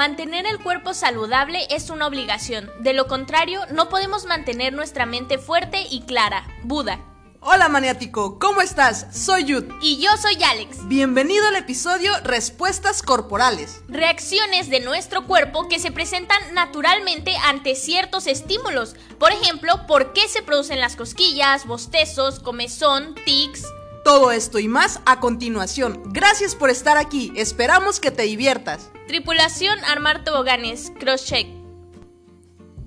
mantener el cuerpo saludable es una obligación. De lo contrario, no podemos mantener nuestra mente fuerte y clara. Buda. Hola maniático, ¿cómo estás? Soy Yud. Y yo soy Alex. Bienvenido al episodio Respuestas Corporales. Reacciones de nuestro cuerpo que se presentan naturalmente ante ciertos estímulos. Por ejemplo, ¿por qué se producen las cosquillas, bostezos, comezón, tics? Todo esto y más a continuación. Gracias por estar aquí. Esperamos que te diviertas. Tripulación Armar Toboganes, crosscheck.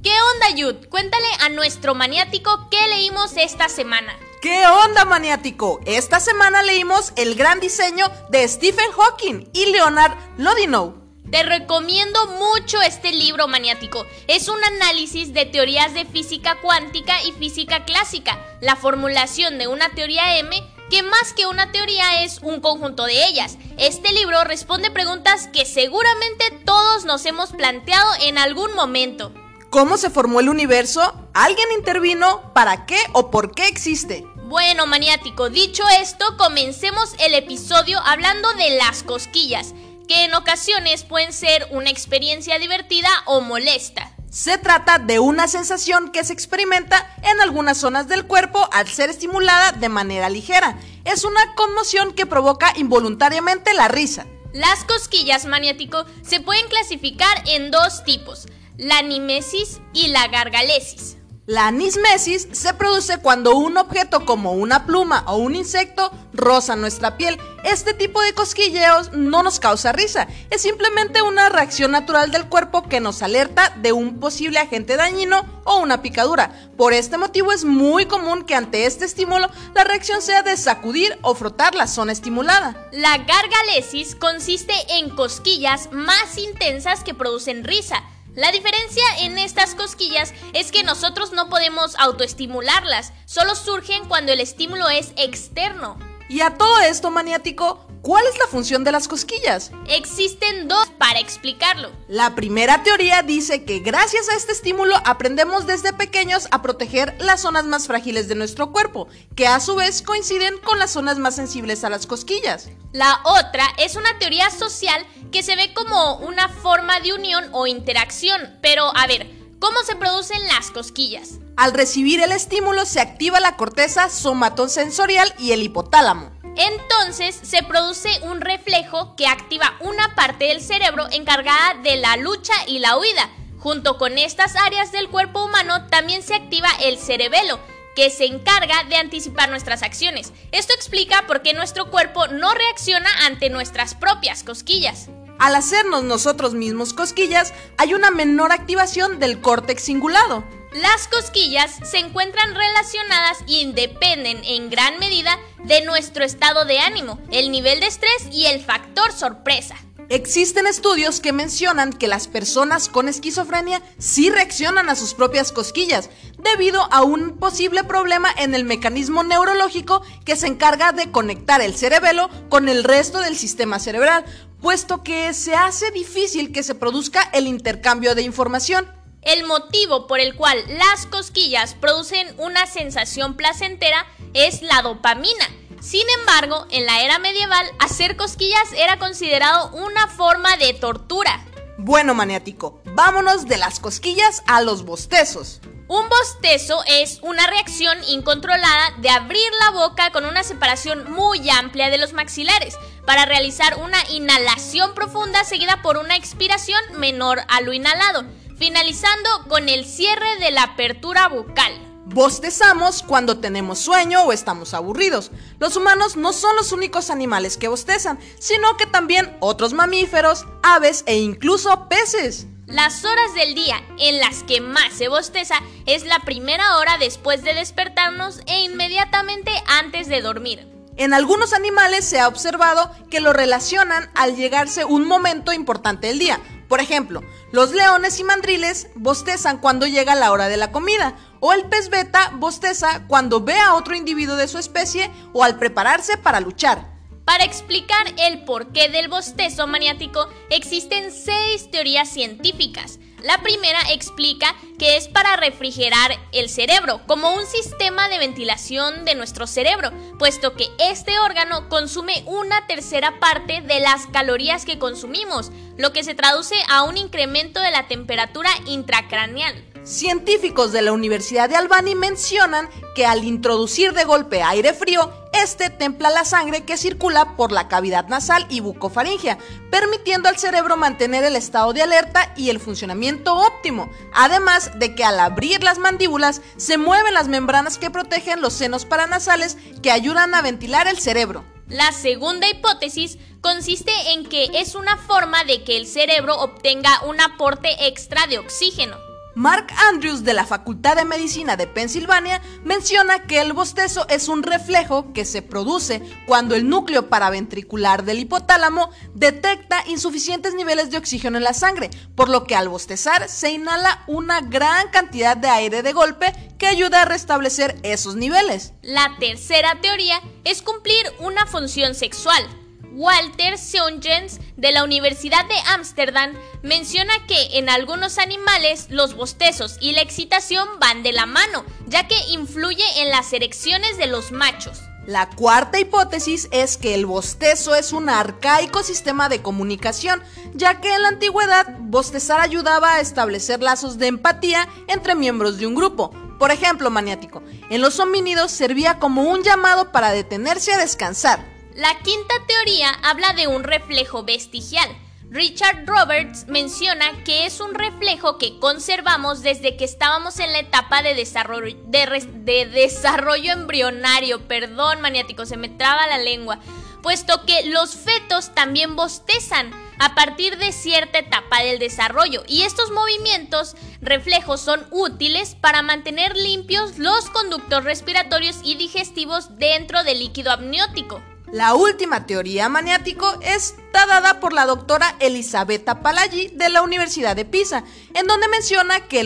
¿Qué onda, Yud? Cuéntale a nuestro maniático qué leímos esta semana. ¿Qué onda, maniático? Esta semana leímos el gran diseño de Stephen Hawking y Leonard Lodinow. Te recomiendo mucho este libro maniático. Es un análisis de teorías de física cuántica y física clásica, la formulación de una teoría M que más que una teoría es un conjunto de ellas. Este libro responde preguntas que seguramente todos nos hemos planteado en algún momento. ¿Cómo se formó el universo? ¿Alguien intervino? ¿Para qué o por qué existe? Bueno, maniático, dicho esto, comencemos el episodio hablando de las cosquillas, que en ocasiones pueden ser una experiencia divertida o molesta. Se trata de una sensación que se experimenta en algunas zonas del cuerpo al ser estimulada de manera ligera. Es una conmoción que provoca involuntariamente la risa. Las cosquillas maniático se pueden clasificar en dos tipos, la nimesis y la gargalesis. La anismesis se produce cuando un objeto como una pluma o un insecto roza nuestra piel. Este tipo de cosquilleos no nos causa risa, es simplemente una reacción natural del cuerpo que nos alerta de un posible agente dañino o una picadura. Por este motivo es muy común que ante este estímulo la reacción sea de sacudir o frotar la zona estimulada. La gargalesis consiste en cosquillas más intensas que producen risa. La diferencia en estas cosquillas es que nosotros no podemos autoestimularlas, solo surgen cuando el estímulo es externo. Y a todo esto, maniático, ¿cuál es la función de las cosquillas? Existen dos para explicarlo. La primera teoría dice que gracias a este estímulo aprendemos desde pequeños a proteger las zonas más frágiles de nuestro cuerpo, que a su vez coinciden con las zonas más sensibles a las cosquillas. La otra es una teoría social que se ve como una forma de unión o interacción, pero a ver, ¿cómo se producen las cosquillas? Al recibir el estímulo se activa la corteza somatosensorial y el hipotálamo. Entonces se produce un reflejo que activa una parte del cerebro encargada de la lucha y la huida. Junto con estas áreas del cuerpo humano también se activa el cerebelo, que se encarga de anticipar nuestras acciones. Esto explica por qué nuestro cuerpo no reacciona ante nuestras propias cosquillas. Al hacernos nosotros mismos cosquillas, hay una menor activación del córtex cingulado. Las cosquillas se encuentran relacionadas y dependen en gran medida de nuestro estado de ánimo, el nivel de estrés y el factor sorpresa. Existen estudios que mencionan que las personas con esquizofrenia sí reaccionan a sus propias cosquillas debido a un posible problema en el mecanismo neurológico que se encarga de conectar el cerebelo con el resto del sistema cerebral, puesto que se hace difícil que se produzca el intercambio de información. El motivo por el cual las cosquillas producen una sensación placentera es la dopamina. Sin embargo, en la era medieval, hacer cosquillas era considerado una forma de tortura. Bueno, maniático, vámonos de las cosquillas a los bostezos. Un bostezo es una reacción incontrolada de abrir la boca con una separación muy amplia de los maxilares para realizar una inhalación profunda seguida por una expiración menor a lo inhalado finalizando con el cierre de la apertura bucal. Bostezamos cuando tenemos sueño o estamos aburridos. Los humanos no son los únicos animales que bostezan, sino que también otros mamíferos, aves e incluso peces. Las horas del día en las que más se bosteza es la primera hora después de despertarnos e inmediatamente antes de dormir. En algunos animales se ha observado que lo relacionan al llegarse un momento importante del día, por ejemplo, los leones y mandriles bostezan cuando llega la hora de la comida, o el pez beta bosteza cuando ve a otro individuo de su especie o al prepararse para luchar. Para explicar el porqué del bostezo maniático existen seis teorías científicas. La primera explica que es para refrigerar el cerebro, como un sistema de ventilación de nuestro cerebro, puesto que este órgano consume una tercera parte de las calorías que consumimos, lo que se traduce a un incremento de la temperatura intracraneal. Científicos de la Universidad de Albany mencionan que al introducir de golpe aire frío, este templa la sangre que circula por la cavidad nasal y bucofaringea, permitiendo al cerebro mantener el estado de alerta y el funcionamiento óptimo, además de que al abrir las mandíbulas se mueven las membranas que protegen los senos paranasales que ayudan a ventilar el cerebro. La segunda hipótesis consiste en que es una forma de que el cerebro obtenga un aporte extra de oxígeno. Mark Andrews de la Facultad de Medicina de Pensilvania menciona que el bostezo es un reflejo que se produce cuando el núcleo paraventricular del hipotálamo detecta insuficientes niveles de oxígeno en la sangre, por lo que al bostezar se inhala una gran cantidad de aire de golpe que ayuda a restablecer esos niveles. La tercera teoría es cumplir una función sexual. Walter Seongens de la Universidad de Ámsterdam menciona que en algunos animales los bostezos y la excitación van de la mano, ya que influye en las erecciones de los machos. La cuarta hipótesis es que el bostezo es un arcaico sistema de comunicación, ya que en la antigüedad bostezar ayudaba a establecer lazos de empatía entre miembros de un grupo. Por ejemplo, maniático, en los homínidos servía como un llamado para detenerse a descansar. La quinta teoría habla de un reflejo vestigial. Richard Roberts menciona que es un reflejo que conservamos desde que estábamos en la etapa de desarrollo, de, desarrollo embrionario. Perdón, maniático, se me traba la lengua. Puesto que los fetos también bostezan a partir de cierta etapa del desarrollo y estos movimientos reflejos son útiles para mantener limpios los conductos respiratorios y digestivos dentro del líquido amniótico. La última teoría maniático está dada por la doctora Elisabetta Palagi de la Universidad de Pisa, en donde menciona que,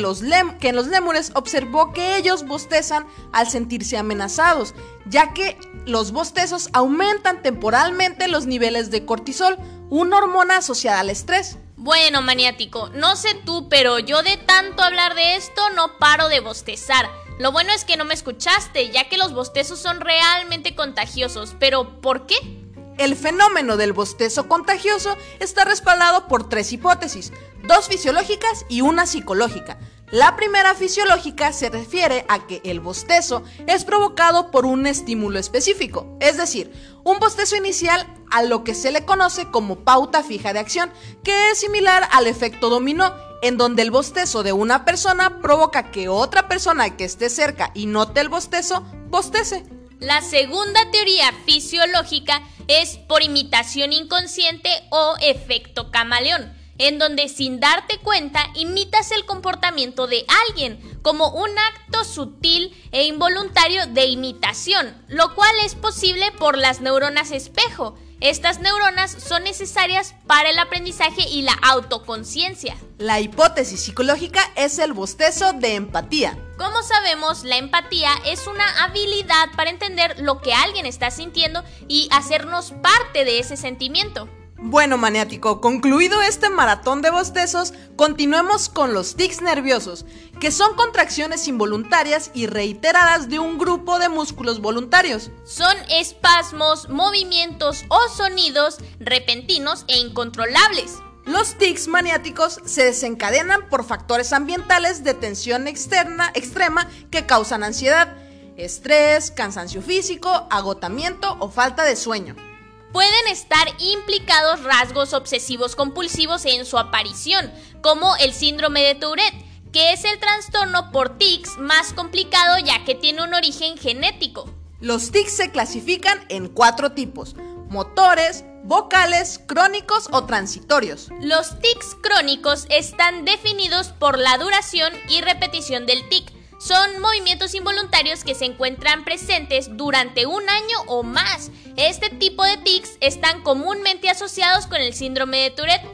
que en los lémures observó que ellos bostezan al sentirse amenazados, ya que los bostezos aumentan temporalmente los niveles de cortisol, una hormona asociada al estrés. Bueno, maniático, no sé tú, pero yo de tanto hablar de esto no paro de bostezar. Lo bueno es que no me escuchaste, ya que los bostezos son realmente contagiosos. Pero, ¿por qué? El fenómeno del bostezo contagioso está respaldado por tres hipótesis, dos fisiológicas y una psicológica. La primera fisiológica se refiere a que el bostezo es provocado por un estímulo específico, es decir, un bostezo inicial a lo que se le conoce como pauta fija de acción, que es similar al efecto dominó en donde el bostezo de una persona provoca que otra persona que esté cerca y note el bostezo, bostece. La segunda teoría fisiológica es por imitación inconsciente o efecto camaleón, en donde sin darte cuenta imitas el comportamiento de alguien como un acto sutil e involuntario de imitación, lo cual es posible por las neuronas espejo estas neuronas son necesarias para el aprendizaje y la autoconciencia. La hipótesis psicológica es el bostezo de empatía. Como sabemos, la empatía es una habilidad para entender lo que alguien está sintiendo y hacernos parte de ese sentimiento. Bueno, maniático, concluido este maratón de bostezos, continuemos con los tics nerviosos, que son contracciones involuntarias y reiteradas de un grupo de músculos voluntarios. Son espasmos, movimientos o sonidos repentinos e incontrolables. Los tics maniáticos se desencadenan por factores ambientales de tensión externa extrema que causan ansiedad, estrés, cansancio físico, agotamiento o falta de sueño pueden estar implicados rasgos obsesivos compulsivos en su aparición, como el síndrome de Tourette, que es el trastorno por tics más complicado ya que tiene un origen genético. Los tics se clasifican en cuatro tipos, motores, vocales, crónicos o transitorios. Los tics crónicos están definidos por la duración y repetición del tic, son movimientos involuntarios que se encuentran presentes durante un año o más. Este tipo de tics están comúnmente asociados con el síndrome de Tourette.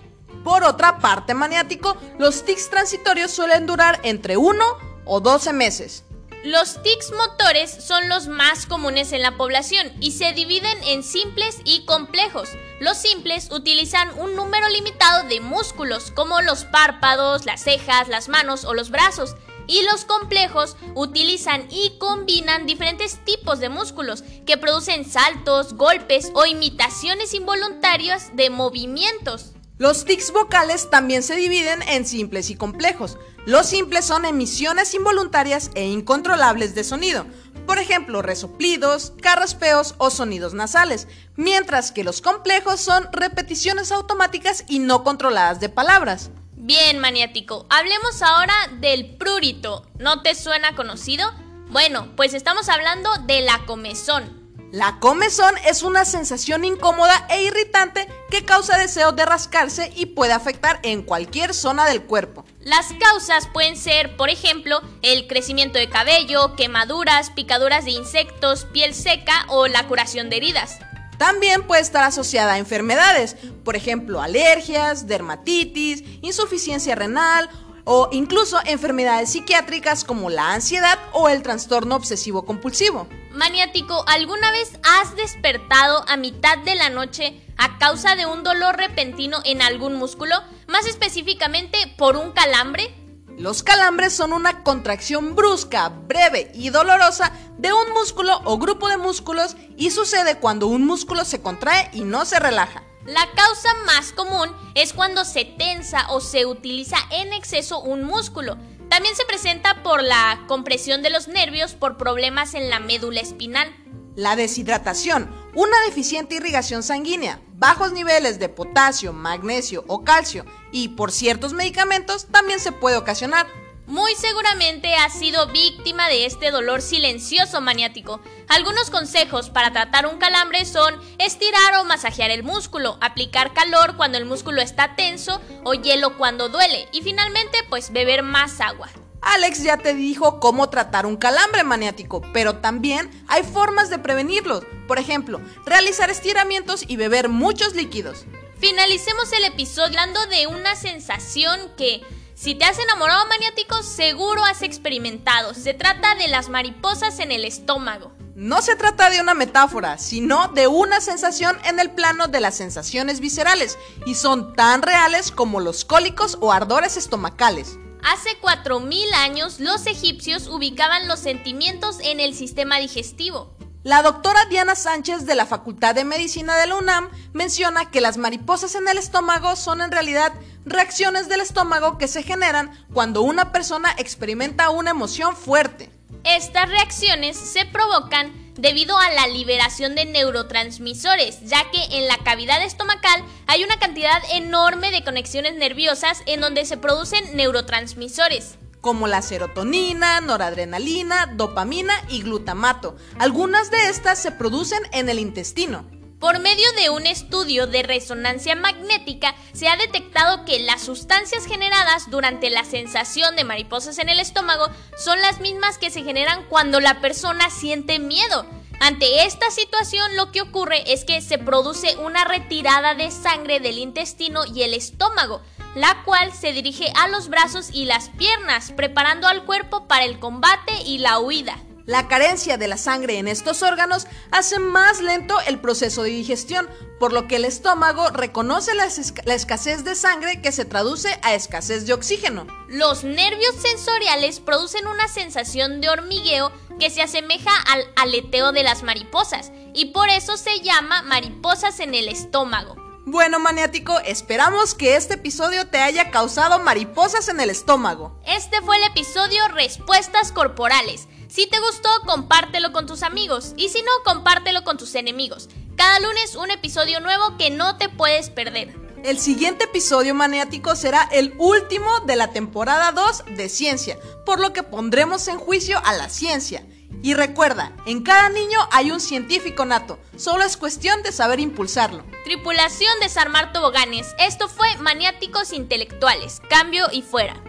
Por otra parte, maniático, los tics transitorios suelen durar entre 1 o 12 meses. Los tics motores son los más comunes en la población y se dividen en simples y complejos. Los simples utilizan un número limitado de músculos como los párpados, las cejas, las manos o los brazos. Y los complejos utilizan y combinan diferentes tipos de músculos que producen saltos, golpes o imitaciones involuntarias de movimientos. Los tics vocales también se dividen en simples y complejos. Los simples son emisiones involuntarias e incontrolables de sonido, por ejemplo, resoplidos, carraspeos o sonidos nasales, mientras que los complejos son repeticiones automáticas y no controladas de palabras. Bien, maniático, hablemos ahora del prurito. ¿No te suena conocido? Bueno, pues estamos hablando de la comezón. La comezón es una sensación incómoda e irritante que causa deseo de rascarse y puede afectar en cualquier zona del cuerpo. Las causas pueden ser, por ejemplo, el crecimiento de cabello, quemaduras, picaduras de insectos, piel seca o la curación de heridas. También puede estar asociada a enfermedades, por ejemplo, alergias, dermatitis, insuficiencia renal o incluso enfermedades psiquiátricas como la ansiedad o el trastorno obsesivo compulsivo. Maniático, ¿alguna vez has despertado a mitad de la noche a causa de un dolor repentino en algún músculo? Más específicamente por un calambre. Los calambres son una contracción brusca, breve y dolorosa de un músculo o grupo de músculos y sucede cuando un músculo se contrae y no se relaja. La causa más común es cuando se tensa o se utiliza en exceso un músculo. También se presenta por la compresión de los nervios por problemas en la médula espinal. La deshidratación, una deficiente irrigación sanguínea, bajos niveles de potasio, magnesio o calcio y por ciertos medicamentos también se puede ocasionar. Muy seguramente has sido víctima de este dolor silencioso maniático. Algunos consejos para tratar un calambre son estirar o masajear el músculo, aplicar calor cuando el músculo está tenso o hielo cuando duele y finalmente pues beber más agua. Alex ya te dijo cómo tratar un calambre maniático, pero también hay formas de prevenirlos. Por ejemplo, realizar estiramientos y beber muchos líquidos. Finalicemos el episodio hablando de una sensación que si te has enamorado maniático, seguro has experimentado. Se trata de las mariposas en el estómago. No se trata de una metáfora, sino de una sensación en el plano de las sensaciones viscerales, y son tan reales como los cólicos o ardores estomacales. Hace 4.000 años los egipcios ubicaban los sentimientos en el sistema digestivo. La doctora Diana Sánchez de la Facultad de Medicina de la UNAM menciona que las mariposas en el estómago son en realidad reacciones del estómago que se generan cuando una persona experimenta una emoción fuerte. Estas reacciones se provocan debido a la liberación de neurotransmisores, ya que en la cavidad estomacal hay una cantidad enorme de conexiones nerviosas en donde se producen neurotransmisores como la serotonina, noradrenalina, dopamina y glutamato. Algunas de estas se producen en el intestino. Por medio de un estudio de resonancia magnética se ha detectado que las sustancias generadas durante la sensación de mariposas en el estómago son las mismas que se generan cuando la persona siente miedo. Ante esta situación lo que ocurre es que se produce una retirada de sangre del intestino y el estómago, la cual se dirige a los brazos y las piernas, preparando al cuerpo para el combate y la huida. La carencia de la sangre en estos órganos hace más lento el proceso de digestión, por lo que el estómago reconoce la, escasez de sangre que se traduce a escasez de oxígeno. Los nervios sensoriales producen una sensación de hormigueo que se asemeja al aleteo de las mariposas y por eso se llama mariposas en el estómago. Bueno, maniático, esperamos que este episodio te haya causado mariposas en el estómago. Este fue el episodio Respuestas Corporales. Si te gustó, compártelo con tus amigos y si no, compártelo con tus enemigos. Cada lunes un episodio nuevo que no te puedes perder. El siguiente episodio maniático será el último de la temporada 2 de Ciencia, por lo que pondremos en juicio a la ciencia. Y recuerda, en cada niño hay un científico nato, solo es cuestión de saber impulsarlo. Tripulación Desarmar Toboganes, esto fue Maniáticos Intelectuales, cambio y fuera.